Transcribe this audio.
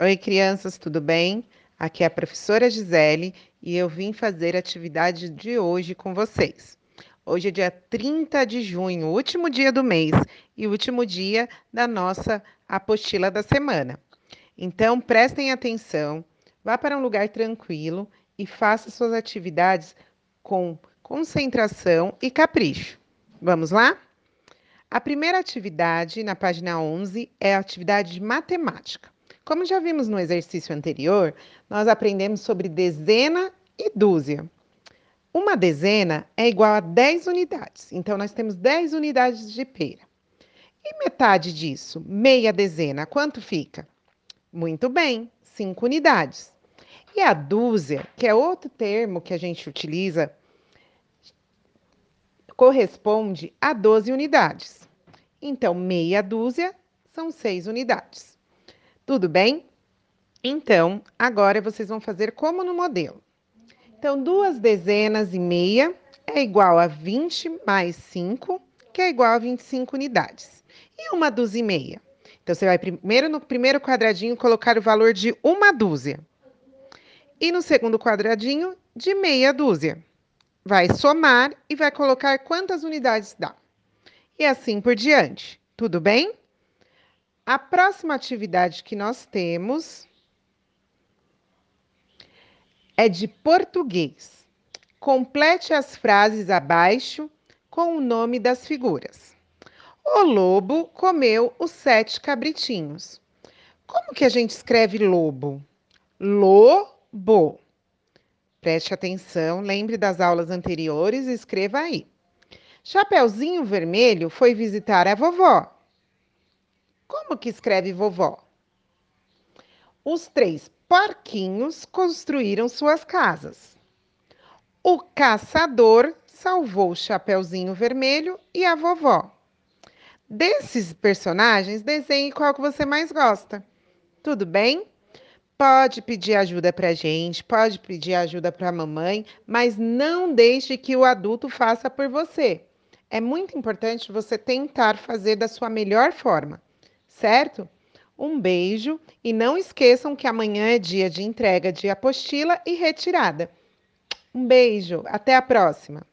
Oi, crianças, tudo bem? Aqui é a professora Gisele e eu vim fazer a atividade de hoje com vocês. Hoje é dia 30 de junho, último dia do mês e último dia da nossa apostila da semana. Então, prestem atenção, vá para um lugar tranquilo e faça suas atividades com concentração e capricho. Vamos lá? A primeira atividade, na página 11, é a atividade de matemática. Como já vimos no exercício anterior, nós aprendemos sobre dezena e dúzia. Uma dezena é igual a 10 unidades, então nós temos 10 unidades de pera. E metade disso, meia dezena, quanto fica? Muito bem, 5 unidades. E a dúzia, que é outro termo que a gente utiliza corresponde a 12 unidades. Então, meia dúzia são 6 unidades. Tudo bem? Então, agora vocês vão fazer como no modelo. Então, duas dezenas e meia é igual a 20 mais 5, que é igual a 25 unidades. E uma dúzia e meia? Então, você vai primeiro no primeiro quadradinho colocar o valor de uma dúzia. E no segundo quadradinho, de meia dúzia vai somar e vai colocar quantas unidades dá. E assim por diante. Tudo bem? A próxima atividade que nós temos é de português. Complete as frases abaixo com o nome das figuras. O lobo comeu os sete cabritinhos. Como que a gente escreve lobo? Lobo. Preste atenção, lembre das aulas anteriores e escreva aí. Chapeuzinho Vermelho foi visitar a vovó. Como que escreve vovó? Os três porquinhos construíram suas casas. O caçador salvou o Chapeuzinho Vermelho e a vovó. Desses personagens, desenhe qual que você mais gosta. Tudo bem? Pode pedir ajuda para gente, pode pedir ajuda para a mamãe, mas não deixe que o adulto faça por você. É muito importante você tentar fazer da sua melhor forma, certo? Um beijo e não esqueçam que amanhã é dia de entrega de apostila e retirada. Um beijo, até a próxima!